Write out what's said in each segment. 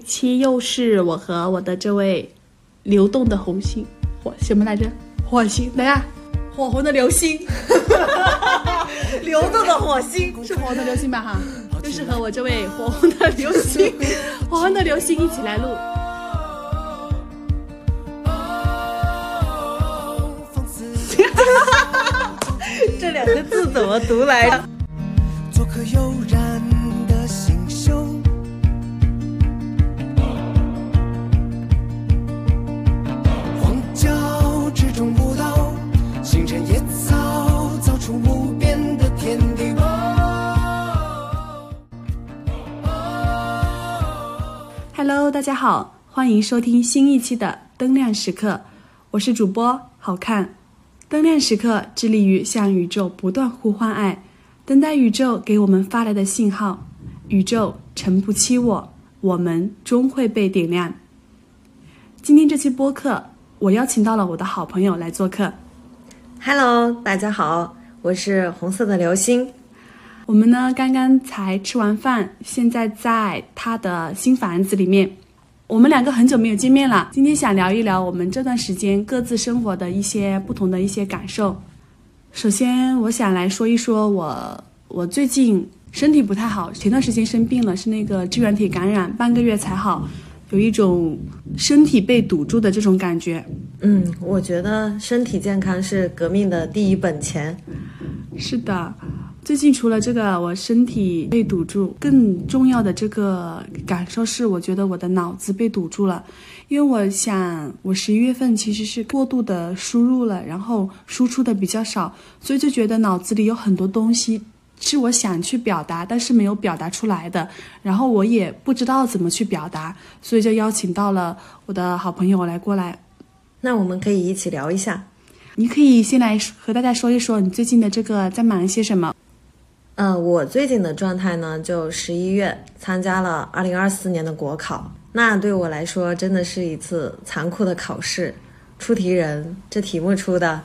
期又是我和我的这位流动的红星，火什么来着？火星，等下，火红的流星，流动的火星是火红的流星吧？哈，就是和我这位火红的流星，火红的流星一起来录。这两个字怎么读来着？做颗悠然 Hello，大家好，欢迎收听新一期的灯亮时刻，我是主播好看。灯亮时刻致力于向宇宙不断呼唤爱，等待宇宙给我们发来的信号。宇宙诚不欺我，我们终会被点亮。今天这期播客，我邀请到了我的好朋友来做客。Hello，大家好，我是红色的流星。我们呢刚刚才吃完饭，现在在他的新房子里面。我们两个很久没有见面了，今天想聊一聊我们这段时间各自生活的一些不同的一些感受。首先，我想来说一说我我最近身体不太好，前段时间生病了，是那个支原体感染，半个月才好，有一种身体被堵住的这种感觉。嗯，我觉得身体健康是革命的第一本钱。是的，最近除了这个我身体被堵住，更重要的这个感受是，我觉得我的脑子被堵住了。因为我想，我十一月份其实是过度的输入了，然后输出的比较少，所以就觉得脑子里有很多东西是我想去表达，但是没有表达出来的，然后我也不知道怎么去表达，所以就邀请到了我的好朋友来过来。那我们可以一起聊一下。你可以先来和大家说一说你最近的这个在忙些什么。呃，我最近的状态呢，就十一月参加了二零二四年的国考，那对我来说真的是一次残酷的考试。出题人这题目出的，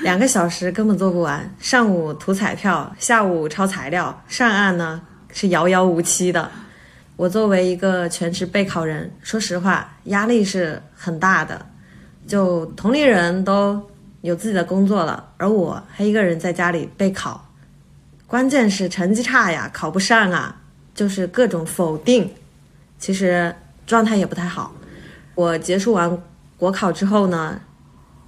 两个小时根本做不完，上午涂彩票，下午抄材料，上岸呢是遥遥无期的。我作为一个全职备考人，说实话压力是很大的，就同龄人都有自己的工作了，而我还一个人在家里备考。关键是成绩差呀，考不上啊，就是各种否定，其实状态也不太好。我结束完国考之后呢，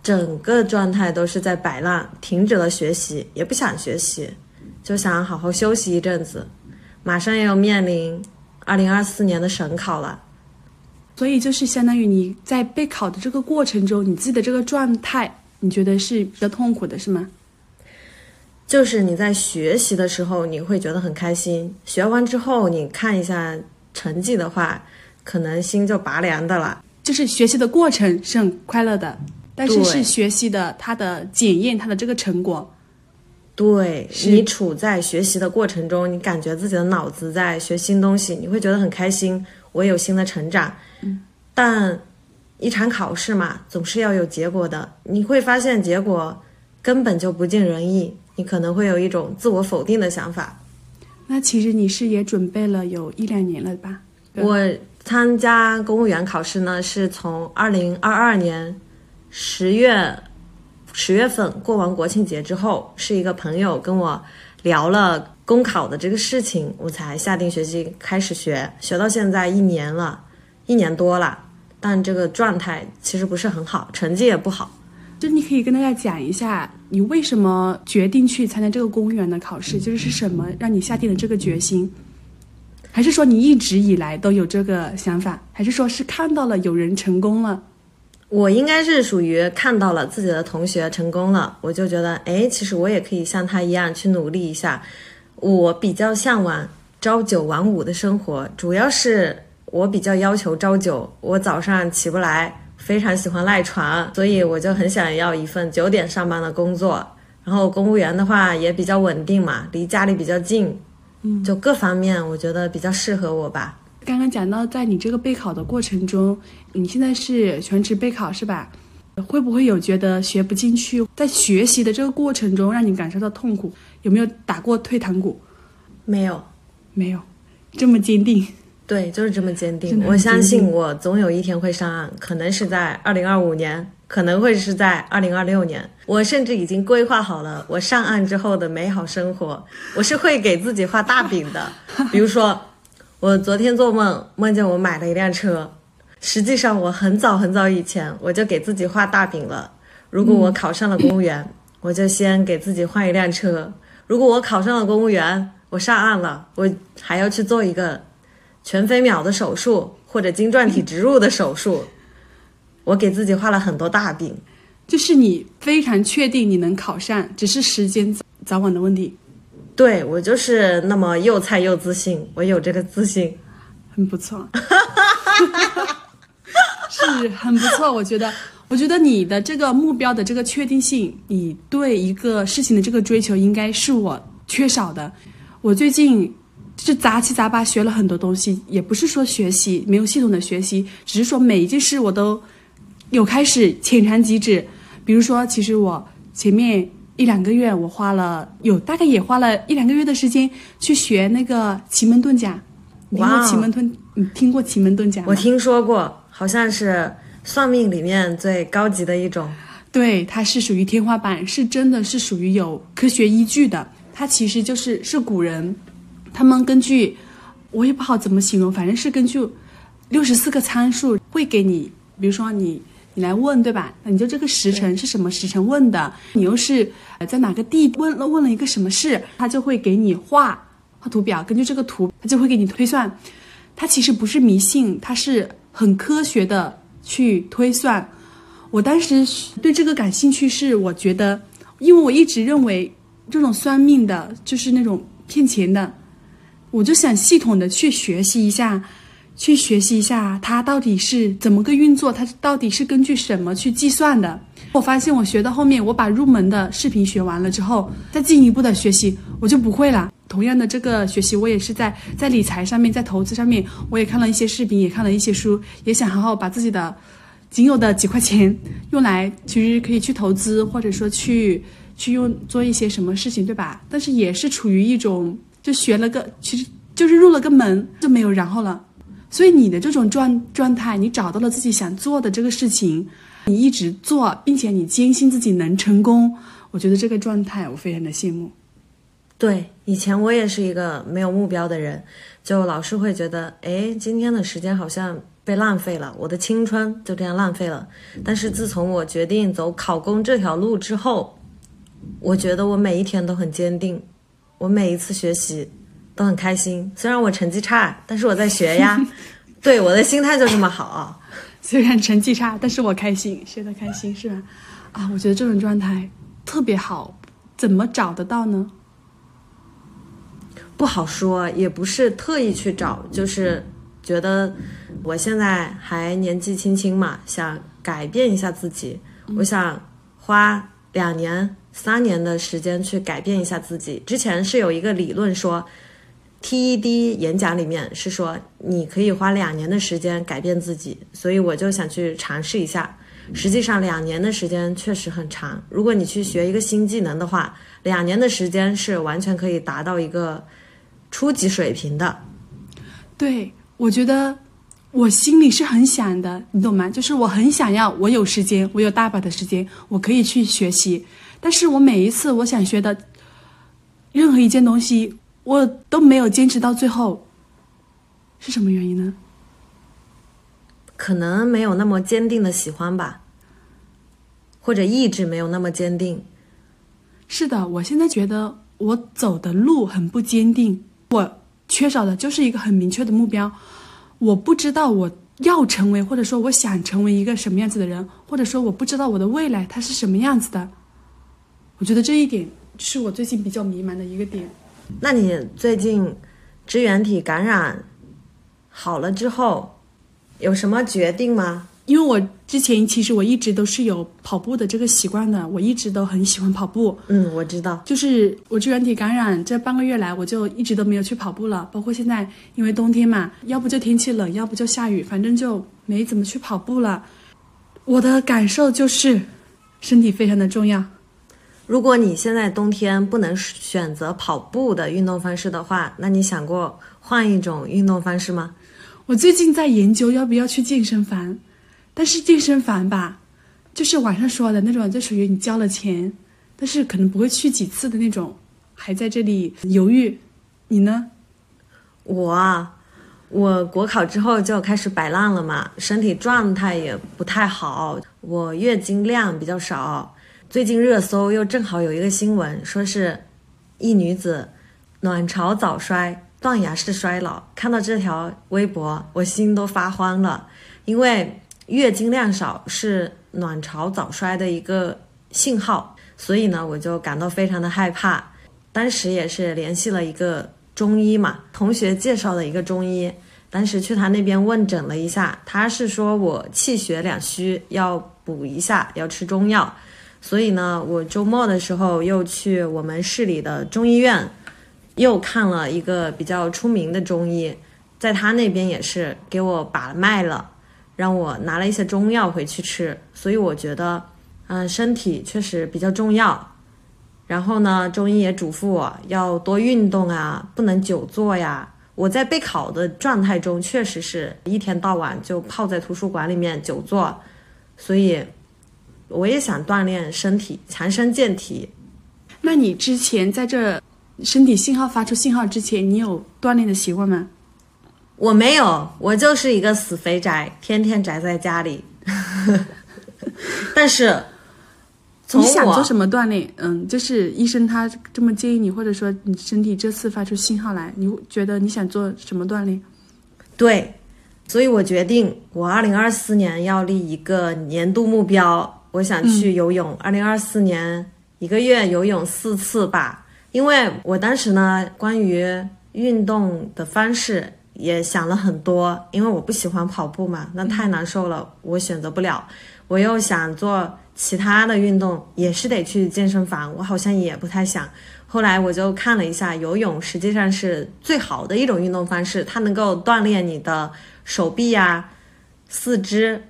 整个状态都是在摆烂，停止了学习，也不想学习，就想好好休息一阵子。马上要面临二零二四年的省考了，所以就是相当于你在备考的这个过程中，你自己的这个状态，你觉得是比较痛苦的，是吗？就是你在学习的时候，你会觉得很开心；学完之后，你看一下成绩的话，可能心就拔凉的了。就是学习的过程是很快乐的，但是是学习的它的检验它的这个成果。对你处在学习的过程中，你感觉自己的脑子在学新东西，你会觉得很开心，我有新的成长。嗯，但一场考试嘛，总是要有结果的。你会发现结果根本就不尽人意，你可能会有一种自我否定的想法。那其实你是也准备了有一两年了吧？我参加公务员考试呢，是从二零二二年十月十月份过完国庆节之后，是一个朋友跟我聊了公考的这个事情，我才下定决心开始学，学到现在一年了，一年多了，但这个状态其实不是很好，成绩也不好。就你可以跟大家讲一下，你为什么决定去参加这个公务员的考试，就是是什么让你下定了这个决心？还是说你一直以来都有这个想法？还是说是看到了有人成功了？我应该是属于看到了自己的同学成功了，我就觉得，哎，其实我也可以像他一样去努力一下。我比较向往朝九晚五的生活，主要是我比较要求朝九，我早上起不来，非常喜欢赖床，所以我就很想要一份九点上班的工作。然后公务员的话也比较稳定嘛，离家里比较近，嗯，就各方面我觉得比较适合我吧。刚刚讲到，在你这个备考的过程中，你现在是全职备考是吧？会不会有觉得学不进去？在学习的这个过程中，让你感受到痛苦？有没有打过退堂鼓？没有，没有，这么坚定。对，就是这么坚定。我相信我总有一天会上岸，可能是在二零二五年，可能会是在二零二六年。我甚至已经规划好了我上岸之后的美好生活。我是会给自己画大饼的，比如说，我昨天做梦梦见我买了一辆车，实际上我很早很早以前我就给自己画大饼了。如果我考上了公务员，我就先给自己换一辆车；如果我考上了公务员，我上岸了，我还要去做一个全飞秒的手术或者晶状体植入的手术。我给自己画了很多大饼。就是你非常确定你能考上，只是时间早早晚的问题，对我就是那么又菜又自信，我有这个自信。很不错，是很不错。我觉得，我觉得你的这个目标的这个确定性，你对一个事情的这个追求，应该是我缺少的。我最近就是杂七杂八学了很多东西，也不是说学习没有系统的学习，只是说每一件事我都有开始浅尝即止。比如说，其实我前面一两个月，我花了有大概也花了一两个月的时间去学那个奇门遁甲。你听过奇门遁？你听过奇门遁甲吗？我听说过，好像是算命里面最高级的一种。对，它是属于天花板，是真的是属于有科学依据的。它其实就是是古人，他们根据我也不好怎么形容，反正是根据六十四个参数会给你，比如说你你来问对吧？那你就这个时辰是什么时辰问的？你又是呃在哪个地问了问了一个什么事？他就会给你画画图表，根据这个图，他就会给你推算。它其实不是迷信，它是很科学的去推算。我当时对这个感兴趣，是我觉得，因为我一直认为这种算命的就是那种骗钱的，我就想系统的去学习一下，去学习一下它到底是怎么个运作，它到底是根据什么去计算的。我发现我学到后面，我把入门的视频学完了之后，再进一步的学习，我就不会了。同样的这个学习，我也是在在理财上面，在投资上面，我也看了一些视频，也看了一些书，也想好好把自己的仅有的几块钱用来，其实可以去投资，或者说去去用做一些什么事情，对吧？但是也是处于一种就学了个，其实就是入了个门就没有然后了。所以你的这种状状态，你找到了自己想做的这个事情，你一直做，并且你坚信自己能成功，我觉得这个状态我非常的羡慕。对，以前我也是一个没有目标的人，就老是会觉得，哎，今天的时间好像被浪费了，我的青春就这样浪费了。但是自从我决定走考公这条路之后，我觉得我每一天都很坚定，我每一次学习都很开心。虽然我成绩差，但是我在学呀。对，我的心态就这么好。虽然成绩差，但是我开心，学的开心是吧？啊，我觉得这种状态特别好，怎么找得到呢？不好说，也不是特意去找，就是觉得我现在还年纪轻轻嘛，想改变一下自己，我想花两年、三年的时间去改变一下自己。之前是有一个理论说，TED 演讲里面是说你可以花两年的时间改变自己，所以我就想去尝试一下。实际上，两年的时间确实很长。如果你去学一个新技能的话，两年的时间是完全可以达到一个初级水平的。对，我觉得我心里是很想的，你懂吗？就是我很想要，我有时间，我有大把的时间，我可以去学习。但是我每一次我想学的任何一件东西，我都没有坚持到最后，是什么原因呢？可能没有那么坚定的喜欢吧，或者意志没有那么坚定。是的，我现在觉得我走的路很不坚定，我缺少的就是一个很明确的目标。我不知道我要成为，或者说我想成为一个什么样子的人，或者说我不知道我的未来它是什么样子的。我觉得这一点是我最近比较迷茫的一个点。那你最近支原体感染好了之后，有什么决定吗？因为我之前其实我一直都是有跑步的这个习惯的，我一直都很喜欢跑步。嗯，我知道。就是我支原体感染这半个月来，我就一直都没有去跑步了。包括现在，因为冬天嘛，要不就天气冷，要不就下雨，反正就没怎么去跑步了。我的感受就是，身体非常的重要。如果你现在冬天不能选择跑步的运动方式的话，那你想过换一种运动方式吗？我最近在研究要不要去健身房，但是健身房吧，就是网上说的那种，就属于你交了钱，但是可能不会去几次的那种，还在这里犹豫。你呢？我啊，我国考之后就开始摆烂了嘛，身体状态也不太好，我月经量比较少。最近热搜又正好有一个新闻，说是一女子卵巢早衰、断崖式衰老。看到这条微博，我心都发慌了，因为月经量少是卵巢早衰的一个信号，所以呢，我就感到非常的害怕。当时也是联系了一个。中医嘛，同学介绍的一个中医，当时去他那边问诊了一下，他是说我气血两虚，要补一下，要吃中药。所以呢，我周末的时候又去我们市里的中医院，又看了一个比较出名的中医，在他那边也是给我把脉了，让我拿了一些中药回去吃。所以我觉得，嗯，身体确实比较重要。然后呢，中医也嘱咐我要多运动啊，不能久坐呀。我在备考的状态中，确实是一天到晚就泡在图书馆里面久坐，所以我也想锻炼身体，强身健体。那你之前在这身体信号发出信号之前，你有锻炼的习惯吗？我没有，我就是一个死肥宅，天天宅在家里。但是。你想做什么锻炼？嗯，就是医生他这么建议你，或者说你身体这次发出信号来，你觉得你想做什么锻炼？对，所以我决定，我二零二四年要立一个年度目标，我想去游泳。二零二四年一个月游泳四次吧，因为我当时呢，关于运动的方式也想了很多，因为我不喜欢跑步嘛，那太难受了，我选择不了。我又想做。其他的运动也是得去健身房，我好像也不太想。后来我就看了一下，游泳实际上是最好的一种运动方式，它能够锻炼你的手臂呀、四肢，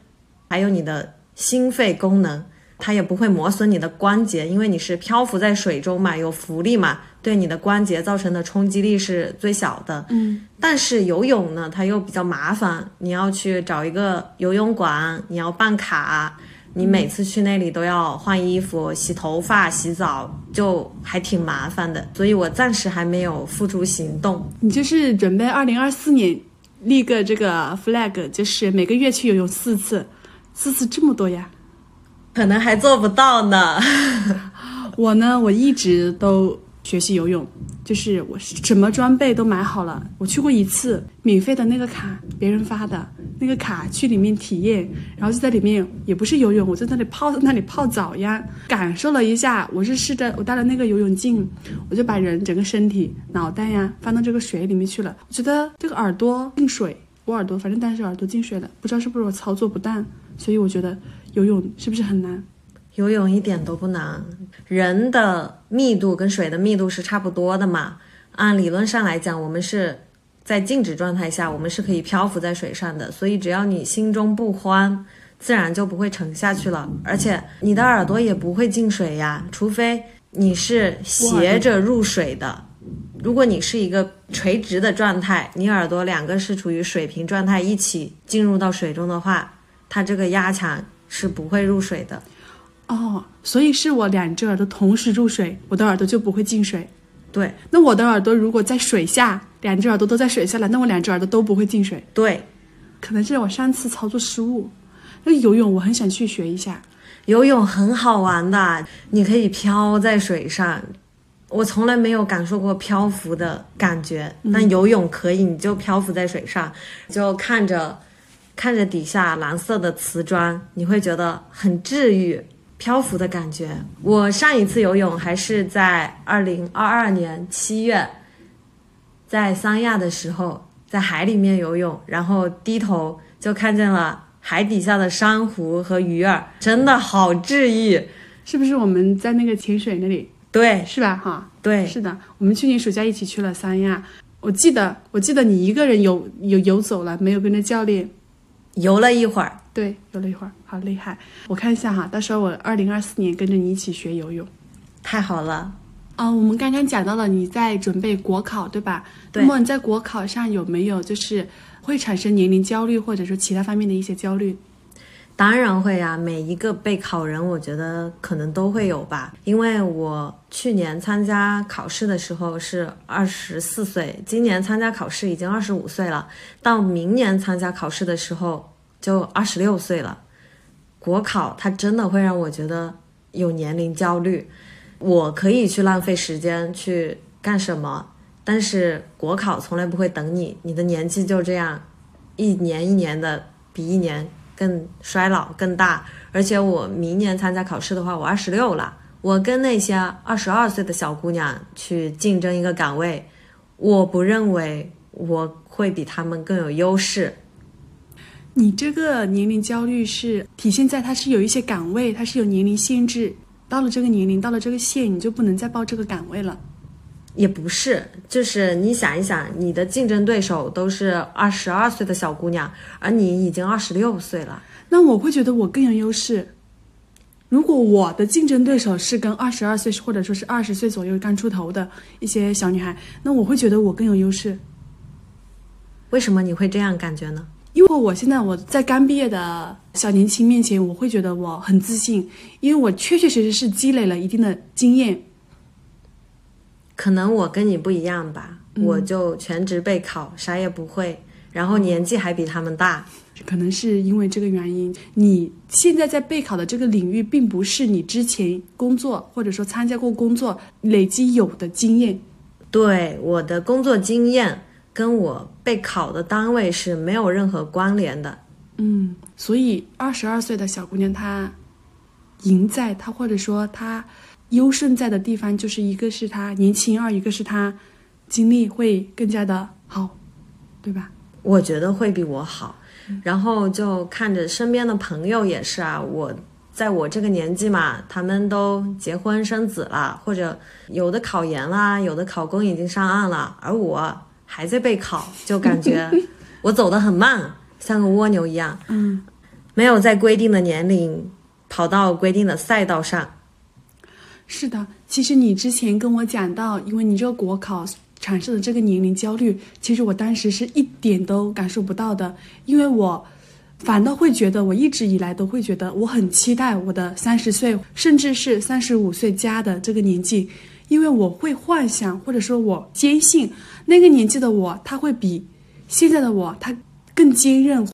还有你的心肺功能。它也不会磨损你的关节，因为你是漂浮在水中嘛，有浮力嘛，对你的关节造成的冲击力是最小的。嗯，但是游泳呢，它又比较麻烦，你要去找一个游泳馆，你要办卡。你每次去那里都要换衣服、洗头发、洗澡，就还挺麻烦的，所以我暂时还没有付诸行动。你就是准备二零二四年立个这个 flag，就是每个月去游泳四次，四次这么多呀？可能还做不到呢。我呢，我一直都。学习游泳，就是我什么装备都买好了。我去过一次，免费的那个卡，别人发的那个卡，去里面体验，然后就在里面，也不是游泳，我在那里泡在那里泡澡呀，感受了一下。我是试着，我戴了那个游泳镜，我就把人整个身体、脑袋呀放到这个水里面去了。我觉得这个耳朵进水，我耳朵反正当时耳朵进水了，不知道是不是我操作不当，所以我觉得游泳是不是很难？游泳一点都不难，人的密度跟水的密度是差不多的嘛。按理论上来讲，我们是在静止状态下，我们是可以漂浮在水上的。所以只要你心中不慌，自然就不会沉下去了。而且你的耳朵也不会进水呀，除非你是斜着入水的。如果你是一个垂直的状态，你耳朵两个是处于水平状态，一起进入到水中的话，它这个压强是不会入水的。哦，所以是我两只耳朵同时入水，我的耳朵就不会进水。对，那我的耳朵如果在水下，两只耳朵都在水下了，那我两只耳朵都不会进水。对，可能是我上次操作失误。那游泳我很想去学一下，游泳很好玩的，你可以漂在水上。我从来没有感受过漂浮的感觉，但游泳可以，你就漂浮在水上，就看着看着底下蓝色的瓷砖，你会觉得很治愈。漂浮的感觉。我上一次游泳还是在二零二二年七月，在三亚的时候，在海里面游泳，然后低头就看见了海底下的珊瑚和鱼儿，真的好治愈。是不是我们在那个潜水那里？对，是吧？哈，对，是的。我们去年暑假一起去了三亚，我记得，我记得你一个人游游游走了，没有跟着教练。游了一会儿，对，游了一会儿，好厉害！我看一下哈，到时候我二零二四年跟着你一起学游泳，太好了。啊，我们刚刚讲到了你在准备国考，对吧？对。那么你在国考上有没有就是会产生年龄焦虑，或者说其他方面的一些焦虑？当然会啊，每一个备考人，我觉得可能都会有吧。因为我去年参加考试的时候是二十四岁，今年参加考试已经二十五岁了，到明年参加考试的时候就二十六岁了。国考它真的会让我觉得有年龄焦虑。我可以去浪费时间去干什么，但是国考从来不会等你，你的年纪就这样，一年一年的比一年。更衰老更大，而且我明年参加考试的话，我二十六了，我跟那些二十二岁的小姑娘去竞争一个岗位，我不认为我会比他们更有优势。你这个年龄焦虑是体现在它是有一些岗位，它是有年龄限制，到了这个年龄，到了这个线，你就不能再报这个岗位了。也不是，就是你想一想，你的竞争对手都是二十二岁的小姑娘，而你已经二十六岁了。那我会觉得我更有优势。如果我的竞争对手是跟二十二岁或者说是二十岁左右刚出头的一些小女孩，那我会觉得我更有优势。为什么你会这样感觉呢？因为我现在我在刚毕业的小年轻面前，我会觉得我很自信，因为我确确实实是积累了一定的经验。可能我跟你不一样吧，我就全职备考，啥也不会，然后年纪还比他们大。可能是因为这个原因，你现在在备考的这个领域，并不是你之前工作或者说参加过工作累积有的经验。对，我的工作经验跟我备考的单位是没有任何关联的。嗯，所以二十二岁的小姑娘她赢在她或者说她。优胜在的地方，就是一个是他年轻，二一个是他经历会更加的好，对吧？我觉得会比我好。然后就看着身边的朋友也是啊，我在我这个年纪嘛，他们都结婚生子了，或者有的考研啦，有的考公已经上岸了，而我还在备考，就感觉 我走得很慢，像个蜗牛一样，嗯，没有在规定的年龄跑到规定的赛道上。是的，其实你之前跟我讲到，因为你这个国考产生的这个年龄焦虑，其实我当时是一点都感受不到的，因为我反倒会觉得，我一直以来都会觉得我很期待我的三十岁，甚至是三十五岁加的这个年纪，因为我会幻想，或者说我坚信那个年纪的我，他会比现在的我他更坚韧，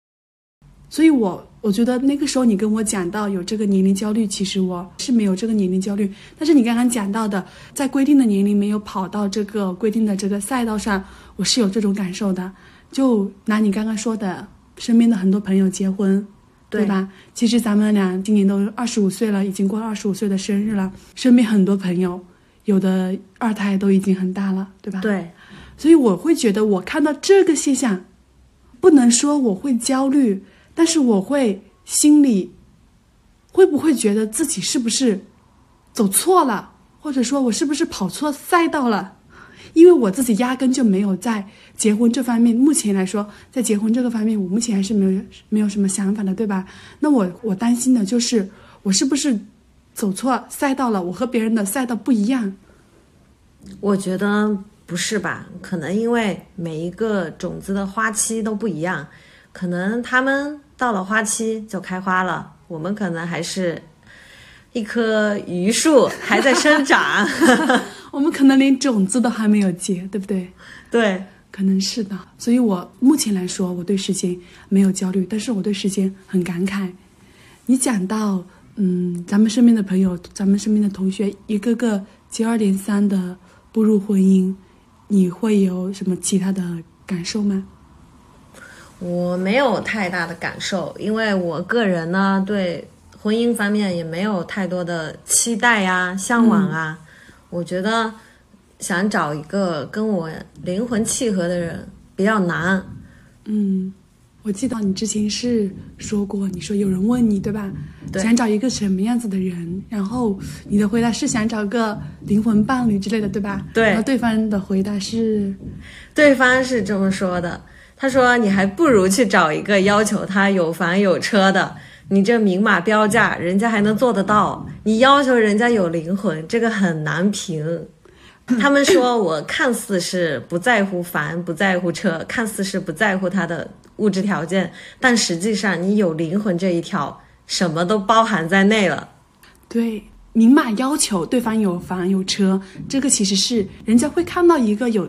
所以我。我觉得那个时候你跟我讲到有这个年龄焦虑，其实我是没有这个年龄焦虑。但是你刚刚讲到的，在规定的年龄没有跑到这个规定的这个赛道上，我是有这种感受的。就拿你刚刚说的，身边的很多朋友结婚，对吧？其实咱们俩今年都二十五岁了，已经过了二十五岁的生日了。身边很多朋友，有的二胎都已经很大了，对吧？对。所以我会觉得，我看到这个现象，不能说我会焦虑。但是我会心里会不会觉得自己是不是走错了，或者说我是不是跑错赛道了？因为我自己压根就没有在结婚这方面，目前来说，在结婚这个方面，我目前还是没有没有什么想法的，对吧？那我我担心的就是我是不是走错赛道了？我和别人的赛道不一样？我觉得不是吧？可能因为每一个种子的花期都不一样。可能他们到了花期就开花了，我们可能还是一棵榆树 还在生长，我们可能连种子都还没有结，对不对？对，可能是的。所以我目前来说，我对时间没有焦虑，但是我对时间很感慨。你讲到，嗯，咱们身边的朋友，咱们身边的同学，一个个接二连三的步入婚姻，你会有什么其他的感受吗？我没有太大的感受，因为我个人呢对婚姻方面也没有太多的期待呀、向往啊。我觉得想找一个跟我灵魂契合的人比较难。嗯，我记得你之前是说过，你说有人问你对吧？对。想找一个什么样子的人？然后你的回答是想找个灵魂伴侣之类的，对吧？对。然后对方的回答是，对方是这么说的。他说：“你还不如去找一个要求他有房有车的，你这明码标价，人家还能做得到。你要求人家有灵魂，这个很难评。”他们说我看似是不在乎房，不在乎车，看似是不在乎他的物质条件，但实际上你有灵魂这一条，什么都包含在内了。对，明码要求对方有房有车，这个其实是人家会看到一个有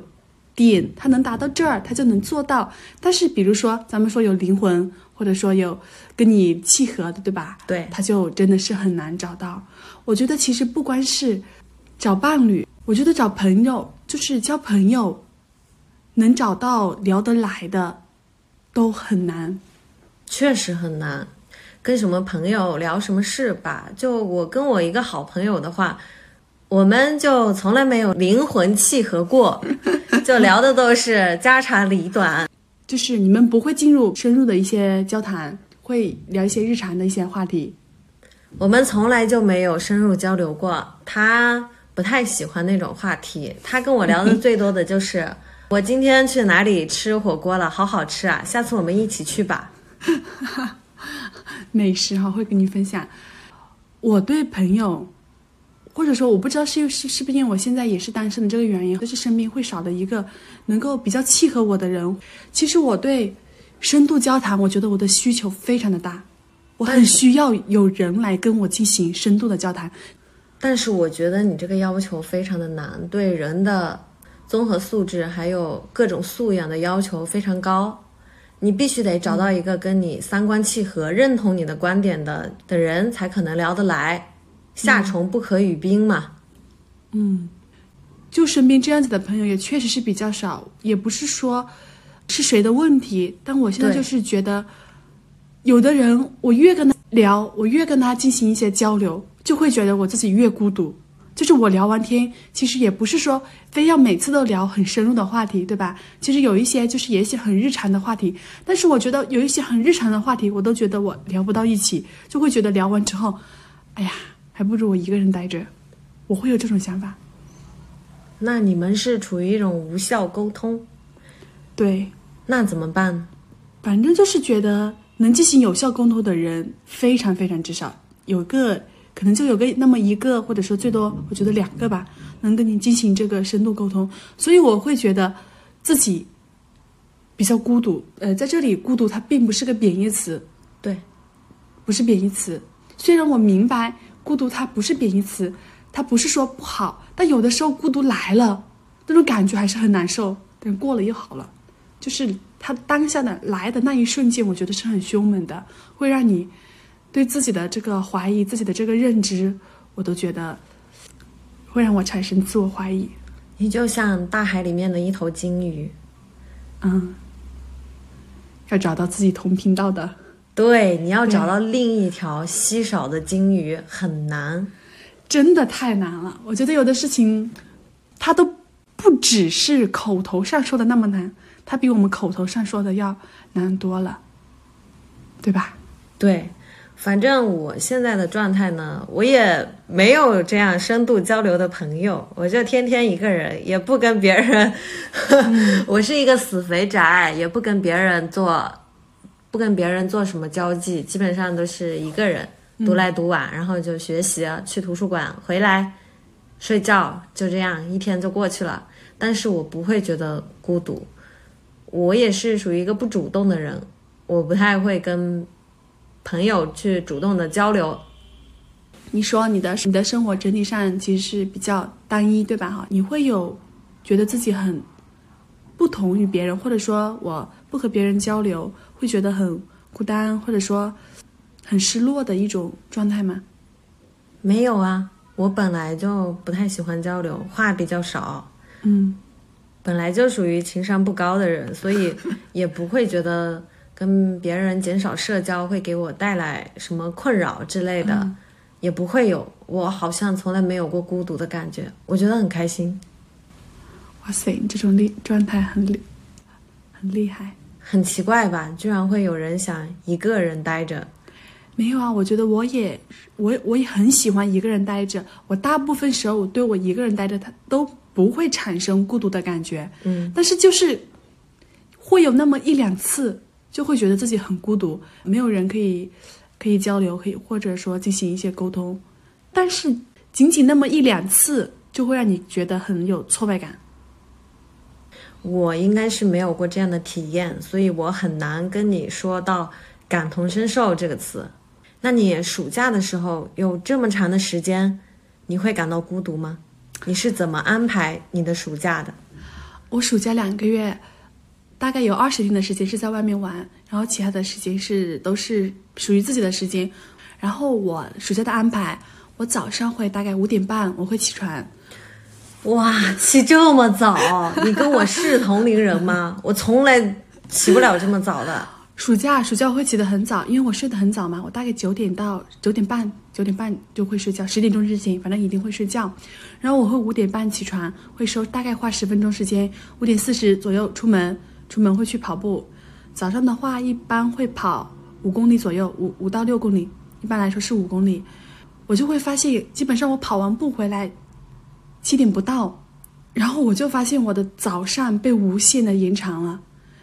点，他能达到这儿，他就能做到。但是比如说咱们说有灵魂，或者说有跟你契合的，对吧？对他就真的是很难找到。我觉得其实不光是找伴侣，我觉得找朋友，就是交朋友，能找到聊得来的都很难。确实很难，跟什么朋友聊什么事吧。就我跟我一个好朋友的话，我们就从来没有灵魂契合过，就聊的都是家长里短。就是你们不会进入深入的一些交谈，会聊一些日常的一些话题。我们从来就没有深入交流过，他不太喜欢那种话题。他跟我聊的最多的就是 我今天去哪里吃火锅了，好好吃啊！下次我们一起去吧。美食哈会跟你分享。我对朋友，或者说我不知道是是是不是因为我现在也是单身的这个原因，就是身边会少的一个能够比较契合我的人。其实我对深度交谈，我觉得我的需求非常的大，我很需要有人来跟我进行深度的交谈。但是我觉得你这个要求非常的难，对人的综合素质还有各种素养的要求非常高。你必须得找到一个跟你三观契合、认同你的观点的的人，才可能聊得来。夏虫不可语冰嘛。嗯，就身边这样子的朋友也确实是比较少，也不是说是谁的问题，但我现在就是觉得，有的人我越跟他聊，我越跟他进行一些交流，就会觉得我自己越孤独。就是我聊完天，其实也不是说非要每次都聊很深入的话题，对吧？其实有一些就是也一些很日常的话题，但是我觉得有一些很日常的话题，我都觉得我聊不到一起，就会觉得聊完之后，哎呀，还不如我一个人待着，我会有这种想法。那你们是处于一种无效沟通，对，那怎么办？反正就是觉得能进行有效沟通的人非常非常之少，有个可能就有个那么一个，或者说最多我觉得两个吧，能跟你进行这个深度沟通，所以我会觉得自己比较孤独。呃，在这里孤独它并不是个贬义词，对，不是贬义词。虽然我明白孤独它不是贬义词，它不是说不好，但有的时候孤独来了，那种感觉还是很难受，等过了又好了。就是它当下的来的那一瞬间，我觉得是很凶猛的，会让你对自己的这个怀疑、自己的这个认知，我都觉得会让我产生自我怀疑。你就像大海里面的一头鲸鱼，嗯，要找到自己同频道的，对，你要找到另一条稀少的金鱼很难。真的太难了。我觉得有的事情，它都不只是口头上说的那么难，它比我们口头上说的要难多了，对吧？对，反正我现在的状态呢，我也没有这样深度交流的朋友，我就天天一个人，也不跟别人，我是一个死肥宅，也不跟别人做，不跟别人做什么交际，基本上都是一个人独来独往，然后就学习，去图书馆，回来睡觉，就这样一天就过去了。但是我不会觉得孤独，我也是属于一个不主动的人，我不太会跟朋友去主动的交流。你说你的你的生活整体上其实是比较单一，对吧？哈，你会有觉得自己很不同于别人，或者说我不和别人交流，会觉得很孤单，或者说很失落的一种状态吗？没有啊，我本来就不太喜欢交流，话比较少，嗯本来就属于情商不高的人，所以 也不会觉得跟别人减少社交会给我带来什么困扰之类的，也不会有。我好像从来没有过孤独的感觉，我觉得很开心，哇塞，你这种厉状态很厉很厉害。很奇怪吧？居然会有人想一个人待着。没有啊，我觉得我也我我也很喜欢一个人待着。我大部分时候我对我一个人待着，他都不会产生孤独的感觉。嗯，但是就是会有那么一两次，就会觉得自己很孤独，没有人可以可以交流，可以或者说进行一些沟通。但是仅仅那么一两次，就会让你觉得很有挫败感。我应该是没有过这样的体验，所以我很难跟你说到感同身受这个词。那你暑假的时候有这么长的时间，你会感到孤独吗？你是怎么安排你的暑假的？我暑假两个月，大概有二十天的时间是在外面玩，然后其他的时间是都是属于自己的时间。然后我暑假的安排，我早上会大概五点半我会起床。哇，起这么早？你跟我是同龄人吗？我从来起不了这么早的。暑假暑假会起得很早，因为我睡得很早嘛。我大概九点到九点半，九点半就会睡觉，十点钟之前反正一定会睡觉。然后我会五点半起床，会收大概花十分钟时间，五点四十左右出门，出门会去跑步。早上的话一般会跑五公里左右，五五到六公里，一般来说是五公里。我就会发现，基本上我跑完步回来。七点不到，然后我就发现我的早上被无限的延长了。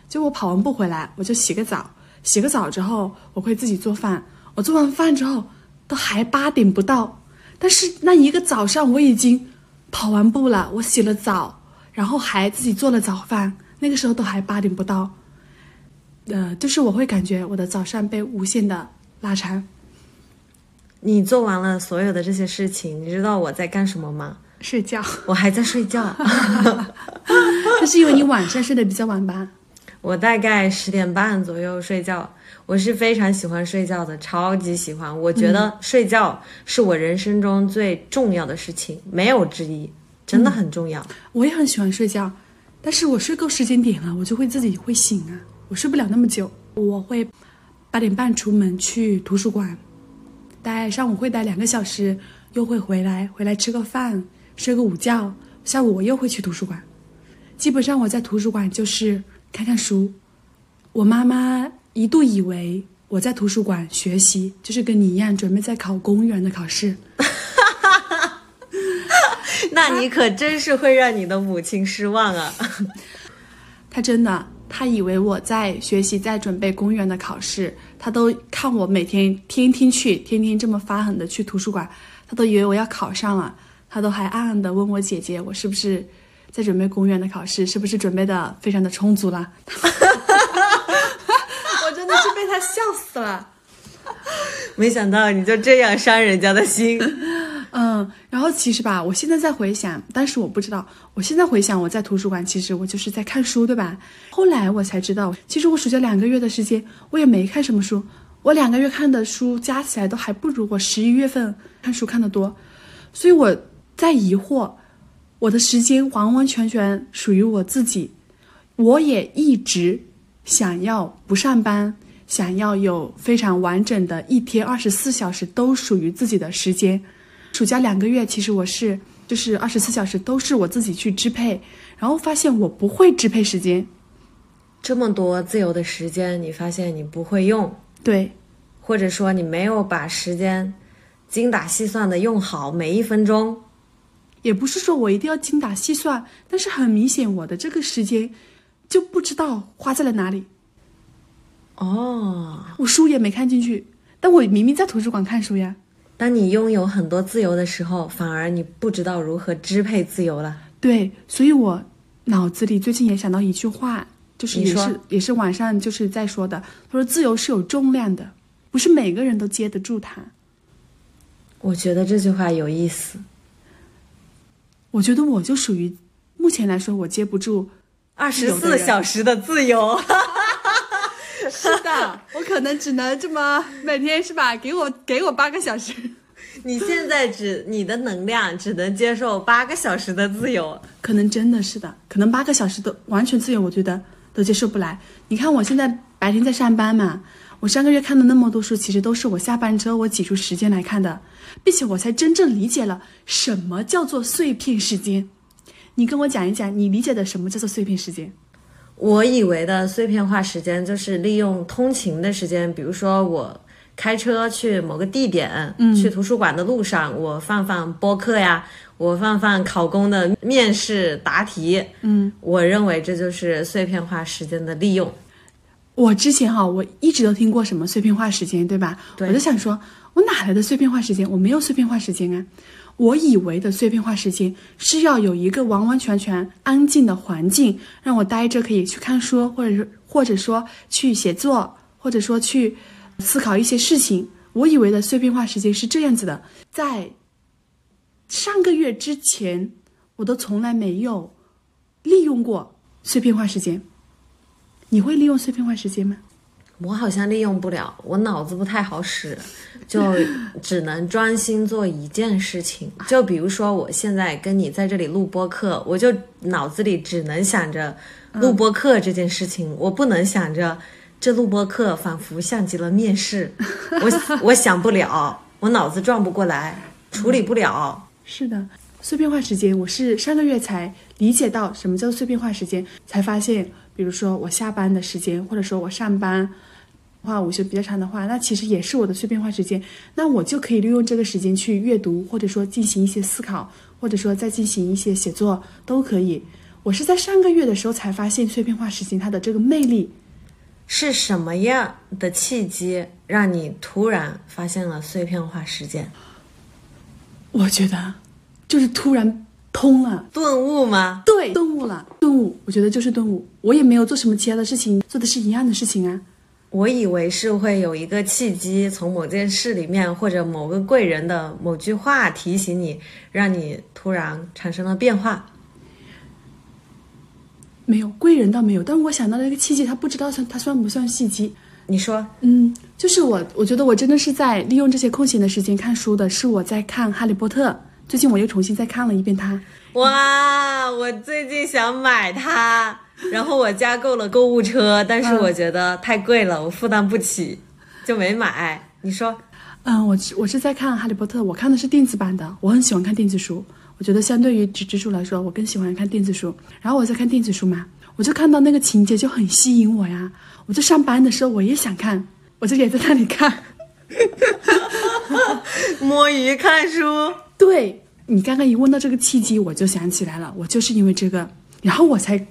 就我跑完步回来，我就洗个澡，洗个澡之后我会自己做饭。我做完饭之后都还八点不到，但是那一个早上我已经跑完步了，我洗了澡，然后还自己做了早饭，那个时候都还八点不到。呃，就是我会感觉我的早上被无限的拉长。你做完了所有的这些事情，你知道我在干什么吗？睡觉，我还在睡觉。那是因为你晚上睡得比较晚吧？我大概十点半左右睡觉。我是非常喜欢睡觉的，超级喜欢。我觉得睡觉是我人生中最重要的事情，没有之一，真的很重要。我也很喜欢睡觉，但是我睡够时间点了，我就会自己会醒啊，我睡不了那么久。我会八点半出门去图书馆，待上午会待两个小时，又会回来，回来吃个饭。睡个午觉，下午我又会去图书馆。基本上我在图书馆就是看看书。我妈妈一度以为我在图书馆学习，就是跟你一样准备在考公务员的考试。那你可真是会让你的母亲失望啊！她真的，她以为我在学习，在准备公务员的考试。她都看我每天天天去，天天这么发狠的去图书馆，她都以为我要考上了。他都还暗暗的问我姐姐，我是不是在准备公务员的考试？是不是准备的非常的充足了？我真的是被他笑死了。没想到你就这样伤人家的心。嗯，然后其实吧，我现在在回想，但是我不知道，我现在回想我在图书馆，其实我就是在看书，对吧？后来我才知道，其实我暑假两个月的时间，我也没看什么书，我两个月看的书加起来都还不如我十一月份看书看的多，所以我。在疑惑，我的时间完完全全属于我自己，我也一直想要不上班，想要有非常完整的一天二十四小时都属于自己的时间。暑假两个月，其实我是就是二十四小时都是我自己去支配，然后发现我不会支配时间，这么多自由的时间，你发现你不会用，对，或者说你没有把时间精打细算的用好每一分钟。也不是说我一定要精打细算，但是很明显，我的这个时间就不知道花在了哪里。哦，我书也没看进去，但我明明在图书馆看书呀。当你拥有很多自由的时候，反而你不知道如何支配自由了。对，所以我脑子里最近也想到一句话，就是也是也是晚上就是在说的，他说自由是有重量的，不是每个人都接得住它。我觉得这句话有意思。我觉得我就属于，目前来说我接不住二十四小时的自由。是的，我可能只能这么每天是吧？给我给我八个小时。你现在只你的能量只能接受八个小时的自由，可能真的是的，可能八个小时都完全自由，我觉得都接受不来。你看我现在白天在上班嘛。我上个月看的那么多书，其实都是我下班之后我挤出时间来看的，并且我才真正理解了什么叫做碎片时间。你跟我讲一讲，你理解的什么叫做碎片时间？我以为的碎片化时间就是利用通勤的时间，比如说我开车去某个地点，去图书馆的路上，我放放播客呀，我放放考公的面试答题。嗯，我认为这就是碎片化时间的利用。我之前哈，我一直都听过什么碎片化时间，对吧？对我就想说，我哪来的碎片化时间？我没有碎片化时间啊！我以为的碎片化时间是要有一个完完全全安静的环境，让我待着可以去看书，或者是或者说去写作，或者说去思考一些事情。我以为的碎片化时间是这样子的，在上个月之前，我都从来没有利用过碎片化时间。你会利用碎片化时间吗？我好像利用不了，我脑子不太好使，就 只能专心做一件事情。就比如说，我现在跟你在这里录播课，我就脑子里只能想着录播课这件事情，我不能想着这录播课仿佛像极了面试，我我想不了，我脑子转不过来，处理不了。是的，碎片化时间，我是上个月才理解到什么叫做碎片化时间，才发现，比如说我下班的时间，或者说我上班。话午休比较长的话，那其实也是我的碎片化时间，那我就可以利用这个时间去阅读，或者说进行一些思考，或者说再进行一些写作都可以。我是在上个月的时候才发现碎片化时间它的这个魅力。是什么样的契机让你突然发现了碎片化时间？我觉得就是突然通了，顿悟吗？对，顿悟了，顿悟。我觉得就是顿悟。我也没有做什么其他的事情，做的是一样的事情啊。我以为是会有一个契机，从某件事里面或者某个贵人的某句话提醒你，让你突然产生了变化。没有贵人倒没有，但我想到了一个契机，他不知道算他算不算契机。你说，嗯，就是我，我觉得我真的是在利用这些空闲的时间看书的，是我在看《哈利波特》，最近我又重新再看了一遍它。哇，我最近想买它。然后我加购了购物车，但是我觉得太贵了，我负担不起，就没买。你说？嗯，我我是在看《哈利波特》，我看的是电子版的。我很喜欢看电子书，我觉得相对于纸质书来说，我更喜欢看电子书。然后我在看电子书嘛，我就看到那个情节就很吸引我呀。我就上班的时候我也想看，我就也在那里看，摸鱼看书。对你刚刚一问到这个契机，我就想起来了，我就是因为这个，然后我才。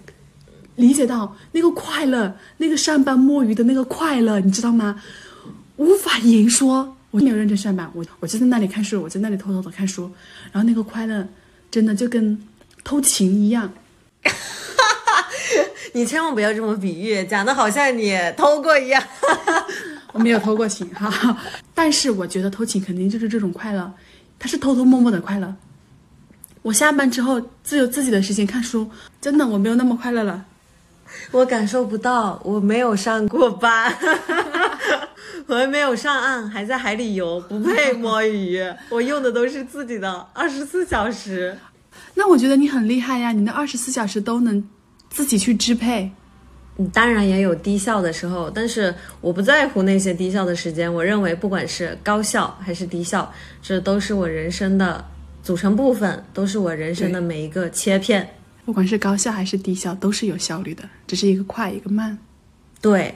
理解到那个快乐，那个上班摸鱼的那个快乐，你知道吗？无法言说。我没有认真上班，我我就在那里看书，我在那里偷偷的看书，然后那个快乐，真的就跟偷情一样。你千万不要这么比喻，讲的好像你偷过一样。我没有偷过情哈，但是我觉得偷情肯定就是这种快乐，它是偷偷摸摸的快乐。我下班之后自有自己的时间看书，真的我没有那么快乐了。我感受不到，我没有上过班，我还没有上岸，还在海里游，不配摸鱼。我用的都是自己的二十四小时。那我觉得你很厉害呀，你那二十四小时都能自己去支配。你当然也有低效的时候，但是我不在乎那些低效的时间。我认为，不管是高效还是低效，这都是我人生的组成部分，都是我人生的每一个切片。不管是高效还是低效，都是有效率的，只是一个快一个慢。对，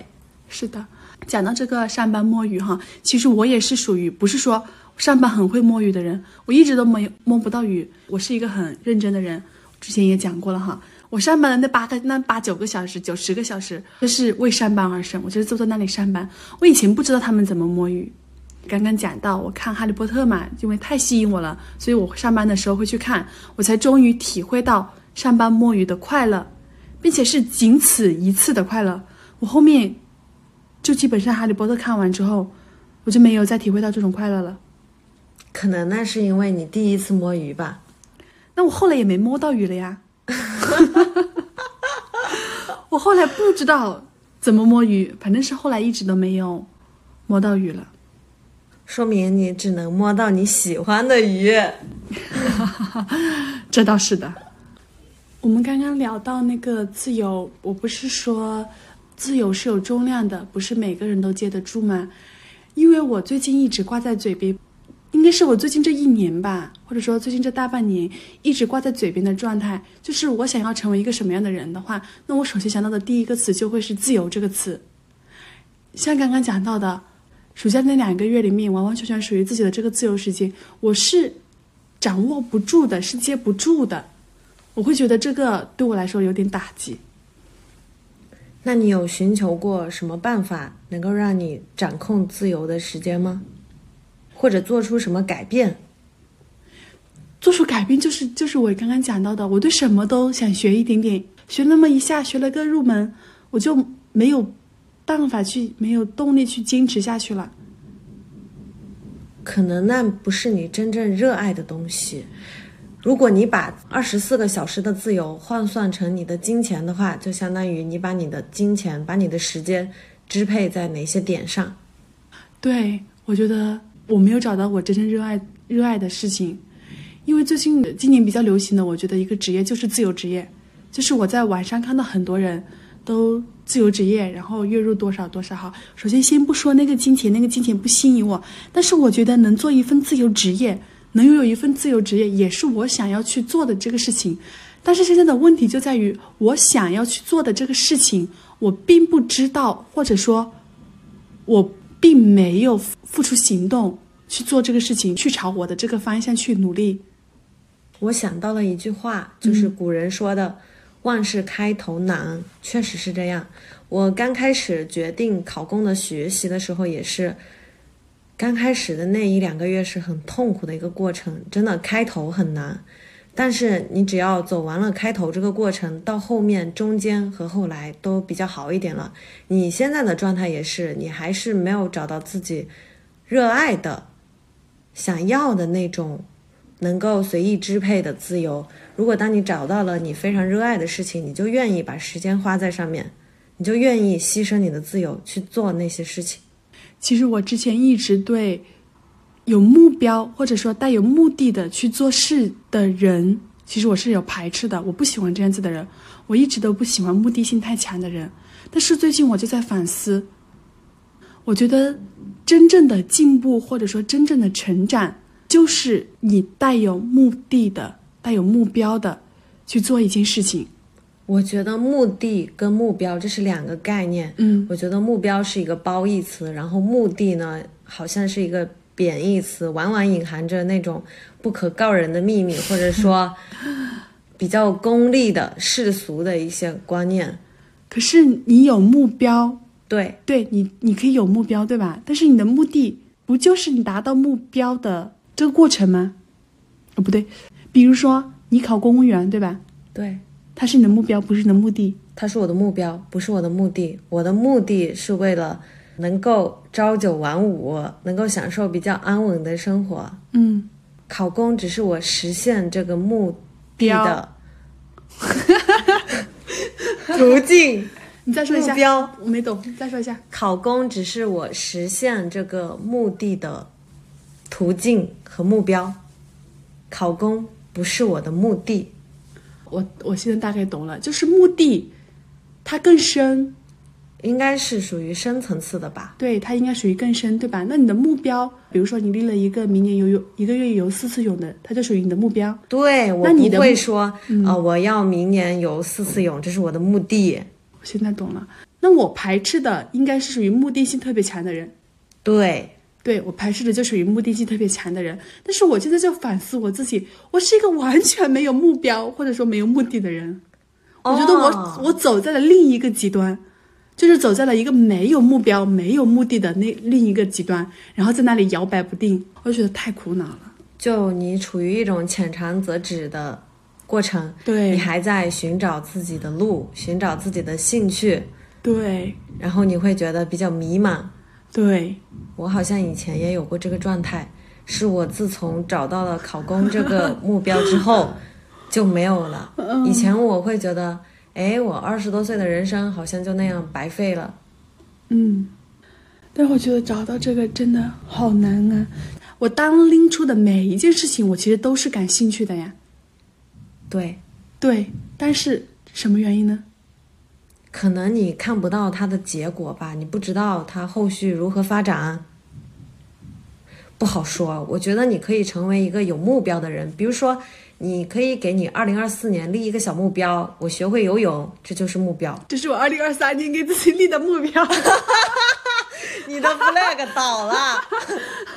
是的。讲到这个上班摸鱼哈，其实我也是属于不是说上班很会摸鱼的人，我一直都没摸不到鱼。我是一个很认真的人，之前也讲过了哈。我上班的那八个、那八九个小时、九十个小时，就是为上班而生。我就是坐在那里上班。我以前不知道他们怎么摸鱼。刚刚讲到我看《哈利波特》嘛，因为太吸引我了，所以我上班的时候会去看，我才终于体会到。上班摸鱼的快乐，并且是仅此一次的快乐。我后面就基本上《哈利波特》看完之后，我就没有再体会到这种快乐了。可能那是因为你第一次摸鱼吧？那我后来也没摸到鱼了呀。我后来不知道怎么摸鱼，反正是后来一直都没有摸到鱼了。说明你只能摸到你喜欢的鱼。这倒是的。我们刚刚聊到那个自由，我不是说自由是有重量的，不是每个人都接得住吗？因为我最近一直挂在嘴边，应该是我最近这一年吧，或者说最近这大半年一直挂在嘴边的状态，就是我想要成为一个什么样的人的话，那我首先想到的第一个词就会是自由这个词。像刚刚讲到的，暑假那两个月里面，完完全全属于自己的这个自由时间，我是掌握不住的，是接不住的。我会觉得这个对我来说有点打击。那你有寻求过什么办法能够让你掌控自由的时间吗？或者做出什么改变？做出改变就是就是我刚刚讲到的，我对什么都想学一点点，学那么一下，学了个入门，我就没有办法去，没有动力去坚持下去了。可能那不是你真正热爱的东西。如果你把二十四个小时的自由换算成你的金钱的话，就相当于你把你的金钱、把你的时间支配在哪些点上。对，我觉得我没有找到我真正热爱热爱的事情，因为最近今年比较流行的，我觉得一个职业就是自由职业，就是我在网上看到很多人都自由职业，然后月入多少多少哈。首先先不说那个金钱，那个金钱不吸引我，但是我觉得能做一份自由职业。能拥有一份自由职业，也是我想要去做的这个事情。但是现在的问题就在于，我想要去做的这个事情，我并不知道，或者说，我并没有付出行动去做这个事情，去朝我的这个方向去努力。我想到了一句话，就是古人说的“万事开头难”，确实是这样。我刚开始决定考公的学习的时候，也是。刚开始的那一两个月是很痛苦的一个过程，真的开头很难，但是你只要走完了开头这个过程，到后面中间和后来都比较好一点了。你现在的状态也是，你还是没有找到自己热爱的、想要的那种能够随意支配的自由。如果当你找到了你非常热爱的事情，你就愿意把时间花在上面，你就愿意牺牲你的自由去做那些事情。其实我之前一直对有目标或者说带有目的的去做事的人，其实我是有排斥的。我不喜欢这样子的人，我一直都不喜欢目的性太强的人。但是最近我就在反思，我觉得真正的进步或者说真正的成长，就是你带有目的的、带有目标的去做一件事情。我觉得目的跟目标这是两个概念。嗯，我觉得目标是一个褒义词，然后目的呢，好像是一个贬义词，往往隐含着那种不可告人的秘密，或者说 比较功利的世俗的一些观念。可是你有目标，对，对你你可以有目标，对吧？但是你的目的不就是你达到目标的这个过程吗？哦，不对，比如说你考公务员，对吧？对。它是你的目标，不是你的目的。它是我的目标，不是我的目的。我的目的是为了能够朝九晚五，能够享受比较安稳的生活。嗯，考公只是我实现这个目的的 途径。你再说一下目标，我没懂。再说一下，考公只是我实现这个目的的途径和目标。考公不是我的目的。我我现在大概懂了，就是目的，它更深，应该是属于深层次的吧？对，它应该属于更深，对吧？那你的目标，比如说你立了一个明年游泳一个月游四次泳的，它就属于你的目标。对，我不会说啊，我要明年游四次泳，这是我的目的。我现在懂了，那我排斥的应该是属于目的性特别强的人。对。对我排斥的就属于目的性特别强的人，但是我现在就反思我自己，我是一个完全没有目标或者说没有目的的人。我觉得我我走在了另一个极端，就是走在了一个没有目标、没有目的的那另一个极端，然后在那里摇摆不定，我就觉得太苦恼了。就你处于一种浅尝辄止的过程，对你还在寻找自己的路，寻找自己的兴趣，对，然后你会觉得比较迷茫。对我好像以前也有过这个状态，是我自从找到了考公这个目标之后 就没有了。以前我会觉得，哎，我二十多岁的人生好像就那样白费了。嗯，但是我觉得找到这个真的好难啊！我当拎出的每一件事情，我其实都是感兴趣的呀。对，对，但是什么原因呢？可能你看不到它的结果吧，你不知道它后续如何发展，不好说。我觉得你可以成为一个有目标的人，比如说，你可以给你二零二四年立一个小目标，我学会游泳，这就是目标。这是我二零二三年给自己立的目标。你的 flag 倒了。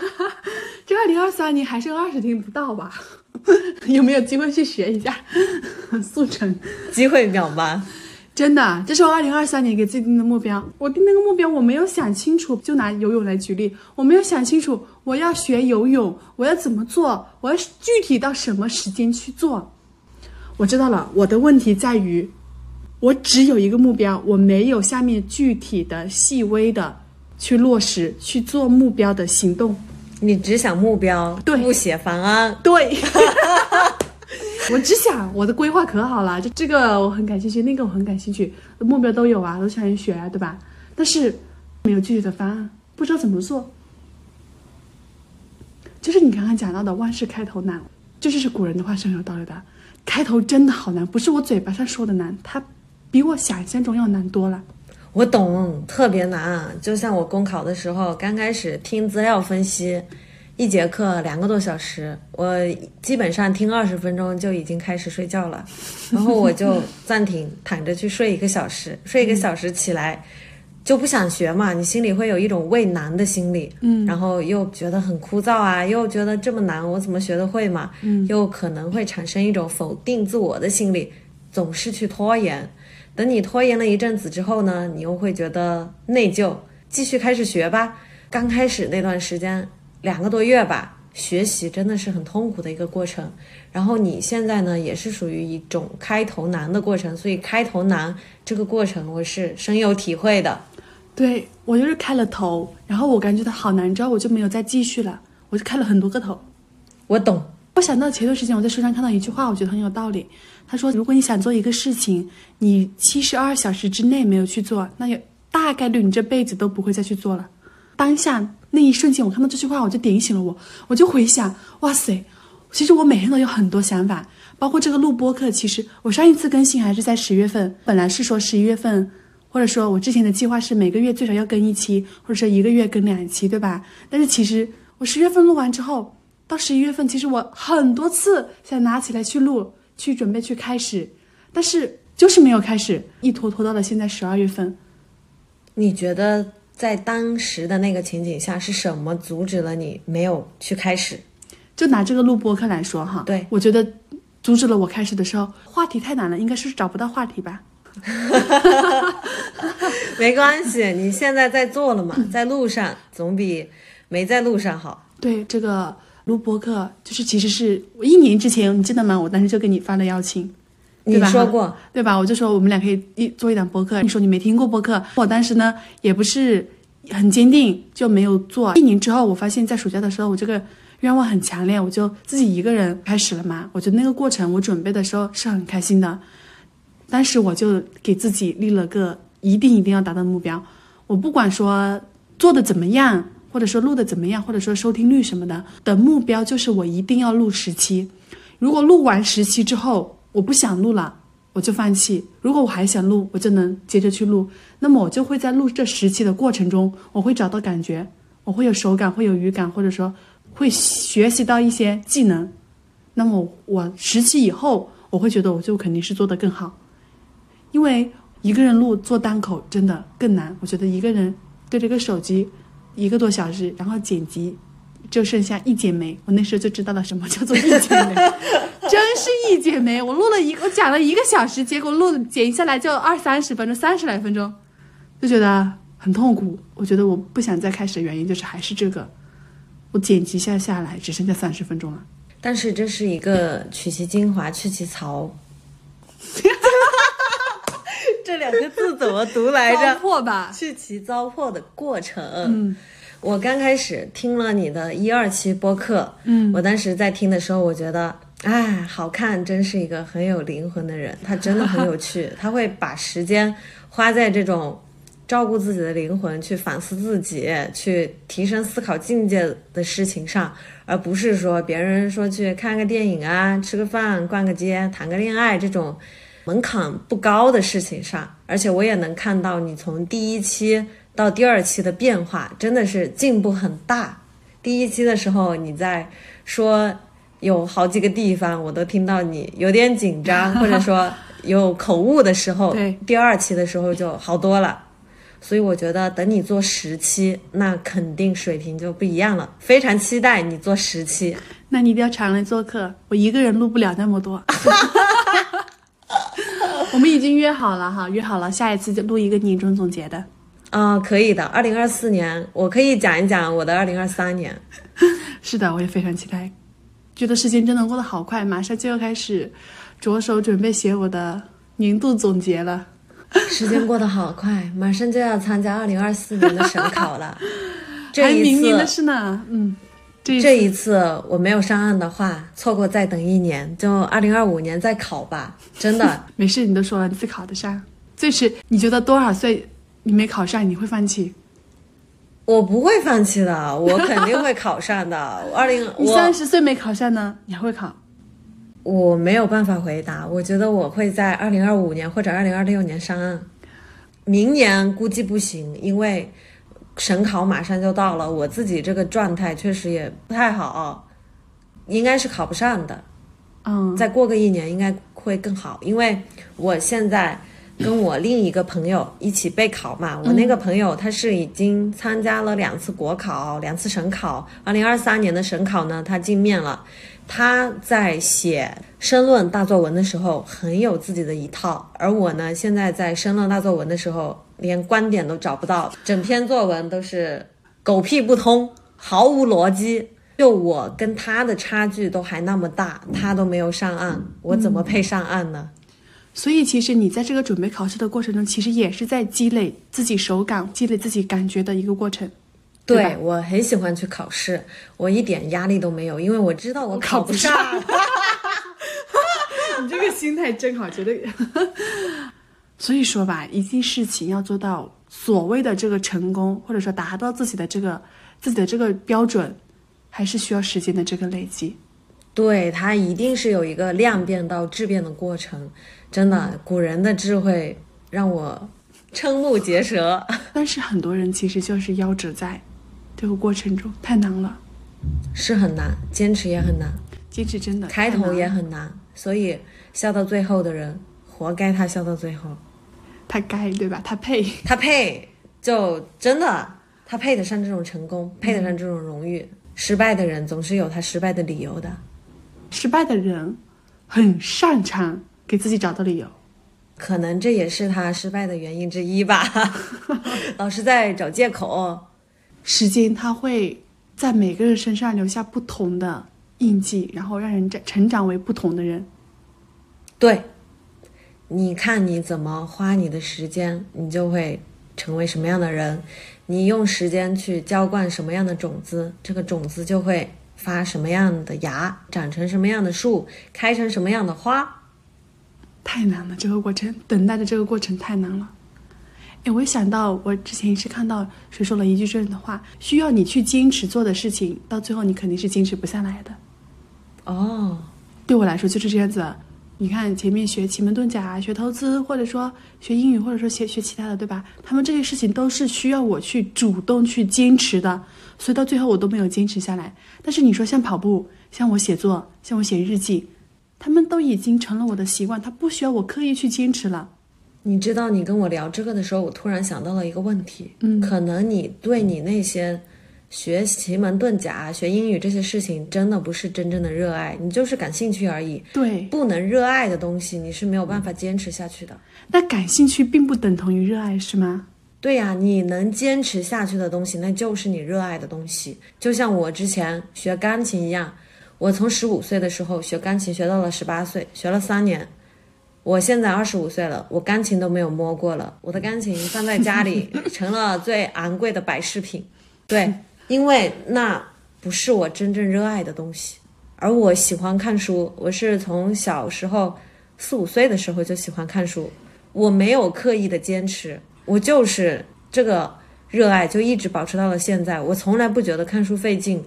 这二零二三年还剩二十天不到吧？有没有机会去学一下 速成？机会渺茫。真的，这是我二零二三年给自己定的目标。我定那个目标，我没有想清楚。就拿游泳来举例，我没有想清楚我要学游泳，我要怎么做，我要具体到什么时间去做。我知道了，我的问题在于，我只有一个目标，我没有下面具体的、细微的去落实去做目标的行动。你只想目标，对不写方案。对。我只想我的规划可好了，就这个我很感兴趣，那个我很感兴趣，目标都有啊，都想学啊，对吧？但是没有具体的方案，不知道怎么做。就是你刚刚讲到的“万事开头难”，这就是古人的话是很有道理的。开头真的好难，不是我嘴巴上说的难，它比我想象中要难多了。我懂，特别难。就像我公考的时候，刚开始听资料分析，一节课两个多小时，我基本上听二十分钟就已经开始睡觉了，然后我就暂停，躺着去睡一个小时，睡一个小时起来就不想学嘛，你心里会有一种畏难的心理，嗯然后又觉得很枯燥啊，又觉得这么难，我怎么学得会嘛？嗯又可能会产生一种否定自我的心理，总是去拖延。等你拖延了一阵子之后呢，你又会觉得内疚，继续开始学吧。刚开始那段时间，两个多月吧，学习真的是很痛苦的一个过程。然后你现在呢，也是属于一种开头难的过程，所以开头难这个过程我是深有体会的。对我就是开了头，然后我感觉它好难之后，我就没有再继续了，我就开了很多个头。我懂，我想到前段时间我在书上看到一句话，我觉得很有道理。他说，如果你想做一个事情，你七十二小时之内没有去做，那有大概率你这辈子都不会再去做了。当下那一瞬间，我看到这句话，我就点醒了我，我就回想，哇塞，其实我每天都有很多想法，包括这个录播课。其实我上一次更新还是在十月份，本来是说十一月份，或者说我之前的计划是每个月最少要更一期，或者说一个月更两期，对吧？但是其实我十月份录完之后，到十一月份，其实我很多次想拿起来去录，去准备去开始，但是就是没有开始，一拖拖到了现在十二月份。你觉得在当时的那个情景下，是什么阻止了你没有去开始？就拿这个录播课来说哈，对我觉得阻止了我开始的时候，话题太难了，应该是找不到话题吧。没关系，你现在在做了嘛，在路上总比没在路上好。对这个录播课，就是其实是我一年之前，你记得吗？我当时就给你发了邀请，你对吧说过，对吧？我就说我们俩可以一做一档播客。你说你没听过播客，我当时呢也不是很坚定，就没有做。一年之后，我发现在暑假的时候，我这个愿望很强烈，我就自己一个人开始了嘛。我觉得那个过程，我准备的时候是很开心的。当时我就给自己立了个一定一定要达到的目标。我不管说做的怎么样，或者说录的怎么样，或者说收听率什么的，的目标就是我一定要录十期。如果录完十期之后，我不想录了，我就放弃。如果我还想录，我就能接着去录。那么我就会在录这十期的过程中，我会找到感觉，我会有手感，会有语感，或者说会学习到一些技能。那么我十期以后，我会觉得我就肯定是做得更好，因为一个人录做单口真的更难。我觉得一个人对着个手机一个多小时，然后剪辑就剩下一剪梅。我那时候就知道了什么 叫做一剪梅，真是一剪梅。我录了一我讲了一个小时，结果录剪下来就二三十分钟，三十来分钟，就觉得很痛苦。我觉得我不想再开始的原因就是还是这个，我剪辑下下来只剩下三十分钟了。但是这是一个取其精华去其槽。这两个字怎么读来着？糟粕吧，去其糟粕的过程。嗯我刚开始听了你的一二期播客，嗯我当时在听的时候，我觉得，哎，好看，真是一个很有灵魂的人，他真的很有趣，他会把时间花在这种照顾自己的灵魂、去反思自己、去提升思考境界的事情上，而不是说别人说去看个电影啊、吃个饭、逛个街、谈个恋爱这种门槛不高的事情上。而且我也能看到你从第一期到第二期的变化，真的是进步很大。第一期的时候你在说有好几个地方我都听到你有点紧张，或者说有口误的时候，对第二期的时候就好多了。所以我觉得等你做十期，那肯定水平就不一样了。非常期待你做十期。那你一定要常来做客，我一个人录不了那么多。我们已经约好了哈，约好了下一次就录一个年终总结的。啊、可以的。二零二四年，我可以讲一讲我的二零二三年。是的，我也非常期待，觉得时间真的过得好快，马上就要开始着手准备写我的年度总结了。时间过得好快，马上就要参加二零二四年的省考了。这还一明年的次，事呢，嗯，这一次我没有上岸的话，错过再等一年，就二零二五年再考吧。真的，没事，你都说了，你自考得上。最迟你觉得多少岁你没考上你会放弃？我不会放弃的，我肯定会考上的。二零 你我三十岁没考上呢，你还会考？我没有办法回答，我觉得我会在二零二五年或者二零二六年上岸，明年估计不行，因为省考马上就到了，我自己这个状态确实也不太好，应该是考不上的。嗯，再过个一年应该会更好，因为我现在跟我另一个朋友一起备考嘛，我那个朋友他是已经参加了两次国考、两次省考，二零二三年的省考呢，他进面了。他在写申论大作文的时候很有自己的一套，而我呢，现在在申论大作文的时候连观点都找不到，整篇作文都是狗屁不通，毫无逻辑。就我跟他的差距都还那么大，他都没有上岸，我怎么配上岸呢？所以其实你在这个准备考试的过程中，其实也是在积累自己手感、积累自己感觉的一个过程。对对我很喜欢去考试，我一点压力都没有，因为我知道我考不上。你这个心态真好，觉得。所以说吧，一件事情要做到所谓的这个成功，或者说达到自己的这个自己的这个标准，还是需要时间的这个累积。对，它一定是有一个量变到质变的过程。真的，古人的智慧让我瞠目结舌。但是很多人其实就是夭折在这个过程中，太难了，是很难，坚持也很难，坚持真的开头也很难，所以笑到最后的人，活该他笑到最后。他该对吧？他配。他配，就真的他配得上这种成功，配得上这种荣誉。失败的人总是有他失败的理由的，失败的人很擅长给自己找到理由。可能这也是他失败的原因之一吧。老是在找借口。时间它会在每个人身上留下不同的印记，然后让人长成长为不同的人。对，你看你怎么花你的时间，你就会成为什么样的人。你用时间去浇灌什么样的种子，这个种子就会发什么样的芽，长成什么样的树，开成什么样的花。太难了，这个过程，等待的这个过程太难了。哎，我想到我之前是看到谁说了一句这样的话：需要你去坚持做的事情，到最后你肯定是坚持不下来的。哦，对我来说就是这样子的。你看前面学奇门遁甲、学投资，或者说学英语，或者说学学其他的，对吧？他们这些事情都是需要我去主动去坚持的，所以到最后我都没有坚持下来。但是你说像跑步、像我写作、像我写日记，他们都已经成了我的习惯，他不需要我刻意去坚持了。你知道，你跟我聊这个的时候，我突然想到了一个问题。嗯可能你对你那些学奇门遁甲、学英语这些事情，真的不是真正的热爱，你就是感兴趣而已。对，不能热爱的东西，你是没有办法坚持下去的。那感兴趣并不等同于热爱，是吗？对呀、你能坚持下去的东西，那就是你热爱的东西。就像我之前学钢琴一样，我从十五岁的时候学钢琴，学到了十八岁，学了三年。我现在二十五岁了，我钢琴都没有摸过了，我的钢琴放在家里成了最昂贵的摆饰品。对，因为那不是我真正热爱的东西，而我喜欢看书，我是从小时候四五岁的时候就喜欢看书，我没有刻意的坚持，我就是这个热爱就一直保持到了现在，我从来不觉得看书费劲，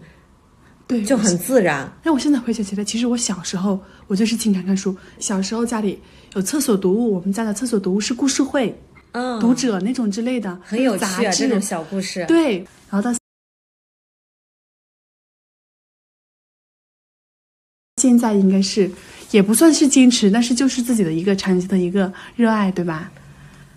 对，就很自然。那我现在回想起来，其实我小时候我就是经常看书。小时候家里有厕所读物，我们家的厕所读物是故事会、嗯，读者那种之类的，很有趣杂啊，这种小故事。对，然后到现在应该是也不算是坚持，但是就是自己的一个长期的一个热爱，对吧？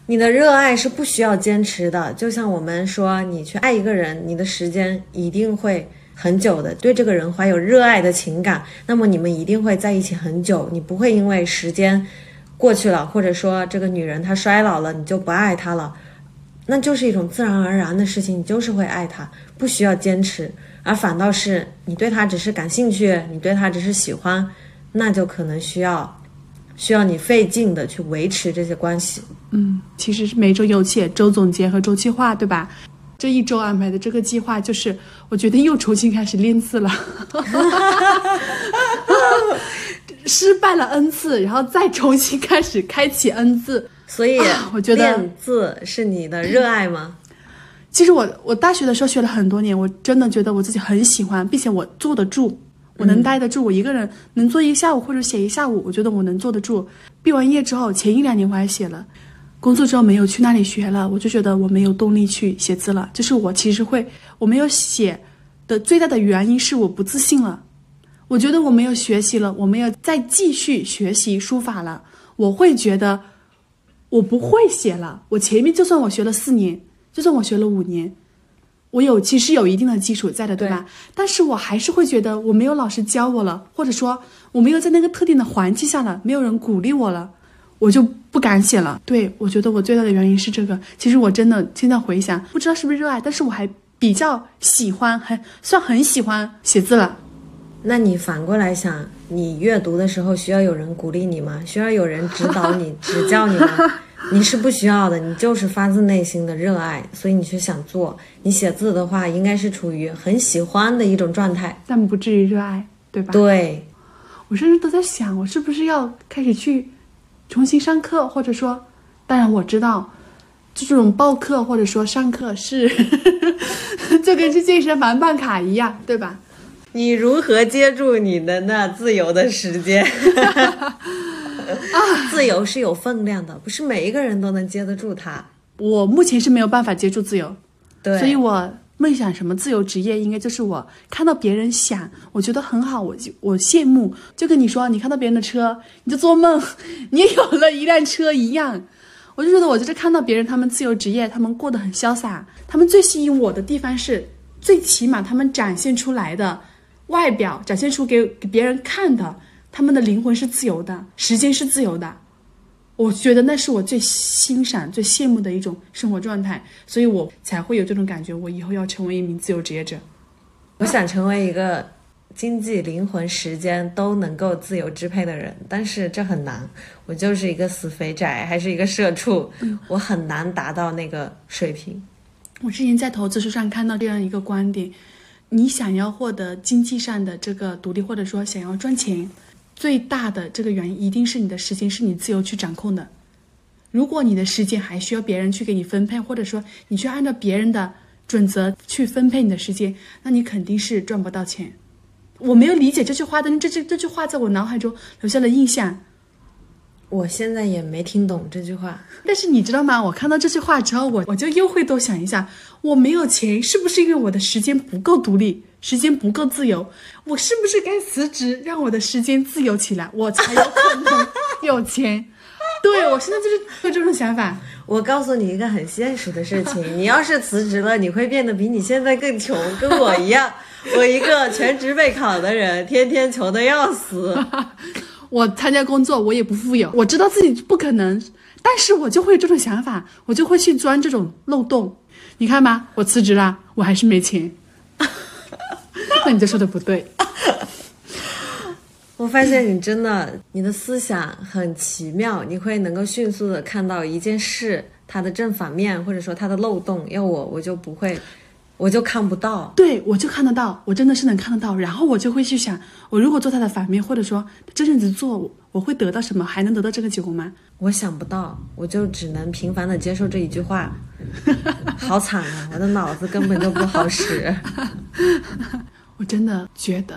你的热爱是不需要坚持的，就像我们说，你去爱一个人，你的时间一定会很久的，对这个人怀有热爱的情感，那么你们一定会在一起很久，你不会因为时间过去了，或者说这个女人她衰老了，你就不爱她了，那就是一种自然而然的事情，你就是会爱她，不需要坚持。而反倒是你对他只是感兴趣，你对他只是喜欢，那就可能需要需要你费劲的去维持这些关系。嗯，其实是每周有且周总结和周计划，对吧？这一周安排的这个计划就是，我决定又重新开始练字了。失败了 n 次，然后再重新开始开启 n 字，所以我觉得练字是你的热爱吗？其实我我大学的时候学了很多年，我真的觉得我自己很喜欢，并且我坐得住，我能待得住，我一个人能坐一下午或者写一下午，我觉得我能坐得住。毕完业之后，前一两年我还写了，工作之后没有去那里学了，我就觉得我没有动力去写字了。就是我其实会，我没有写的最大的原因是我不自信了。我觉得我没有学习了，我没有再继续学习书法了。我会觉得我不会写了。我前面就算我学了四年，就算我学了五年，我有其实有一定的基础在的，对吧？但是我还是会觉得我没有老师教我了，或者说我没有在那个特定的环境下了，没有人鼓励我了，我就不敢写了。对我觉得我最大的原因是这个。其实我真的现在回想，不知道是不是热爱，但是我还比较喜欢，很算很喜欢写字了。那你反过来想，你阅读的时候需要有人鼓励你吗？需要有人指导你、指教你吗？你是不需要的，你就是发自内心的热爱，所以你去想做。你写字的话，应该是处于很喜欢的一种状态，但不至于热爱，对吧？对，我甚至都在想，我是不是要开始去重新上课，或者说，当然我知道，就这种报课或者说上课是，就跟去健身房办卡一样，对吧？你如何接住你的那自由的时间？自由是有分量的，不是每一个人都能接得住它。我目前是没有办法接住自由，对，所以我梦想什么自由职业，应该就是我看到别人想，我觉得很好，我就我羡慕，就跟你说，你看到别人的车，你就做梦，你有了一辆车一样。我就觉得，我就是看到别人他们自由职业，他们过得很潇洒，他们最吸引我的地方是，最起码他们展现出来的。外表展现出给给别人看的，他们的灵魂是自由的，时间是自由的，我觉得那是我最欣赏、最羡慕的一种生活状态，所以我才会有这种感觉，我以后要成为一名自由职业者。我想成为一个经济、灵魂、时间都能够自由支配的人，但是这很难。我就是一个死肥宅，还是一个社畜，我很难达到那个水平。我之前在投资书上看到这样一个观点。你想要获得经济上的这个独立，或者说想要赚钱，最大的这个原因一定是你的时间是你自由去掌控的。如果你的时间还需要别人去给你分配，或者说你去按照别人的准则去分配你的时间，那你肯定是赚不到钱。我没有理解这句话，但这这这句话在我脑海中留下了印象。我现在也没听懂这句话，但是你知道吗？我看到这句话之后，我我就又会多想一下，我没有钱，是不是因为我的时间不够独立，时间不够自由？我是不是该辞职，让我的时间自由起来，我才有可能有钱？对我现在就是有这种想法。我告诉你一个很现实的事情，你要是辞职了，你会变得比你现在更穷，跟我一样，我一个全职备考的人，天天穷的要死。我参加工作，我也不富有，我知道自己不可能，但是我就会有这种想法，我就会去钻这种漏洞。你看吧，我辞职了，我还是没钱。那你就说的不对。我发现你真的，你的思想很奇妙，你会能够迅速的看到一件事它的正反面，或者说它的漏洞。要我，我就不会。我就看不到，对我就看得到，我真的是能看得到。然后我就会去想，我如果做他的反面，或者说这阵子做，我会得到什么？还能得到这个结果吗？我想不到，我就只能平凡的接受这一句话。好惨啊！我的脑子根本就不好使。我真的觉得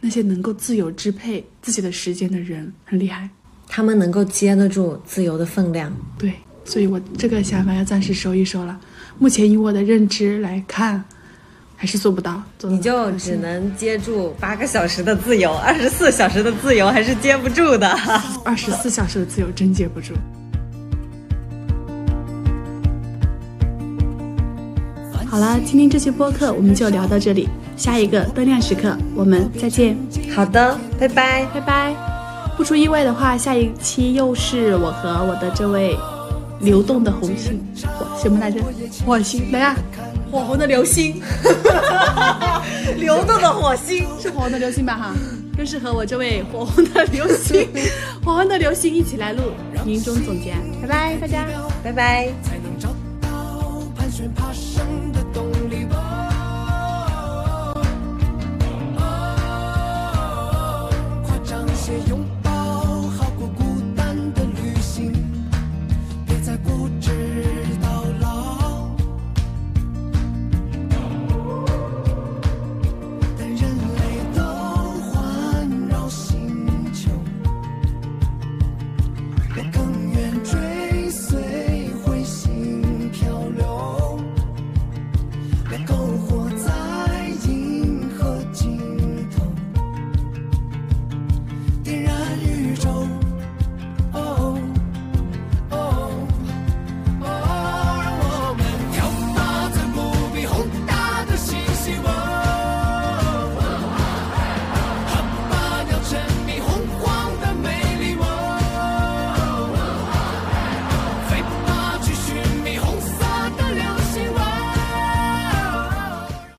那些能够自由支配自己的时间的人很厉害，他们能够接得住自由的分量。对，所以我这个想法要暂时收一收了。目前以我的认知来看，还是做不到。你就只能接住八个小时的自由，二十四小时的自由还是接不住的。二十四小时的自由真接不住。好了，今天这期播客我们就聊到这里，下一个灯亮时刻我们再见。好的，拜拜，拜拜。不出意外的话，下一期又是我和我的这位流动的红星，什么来着？火星，来呀，火红的流星，流动的火星。是火红的流星吧？哈，更适合我这位火红的流星，火红的流星一起来录。年终总结，拜拜，大家，拜拜。才能找到盘旋爬升的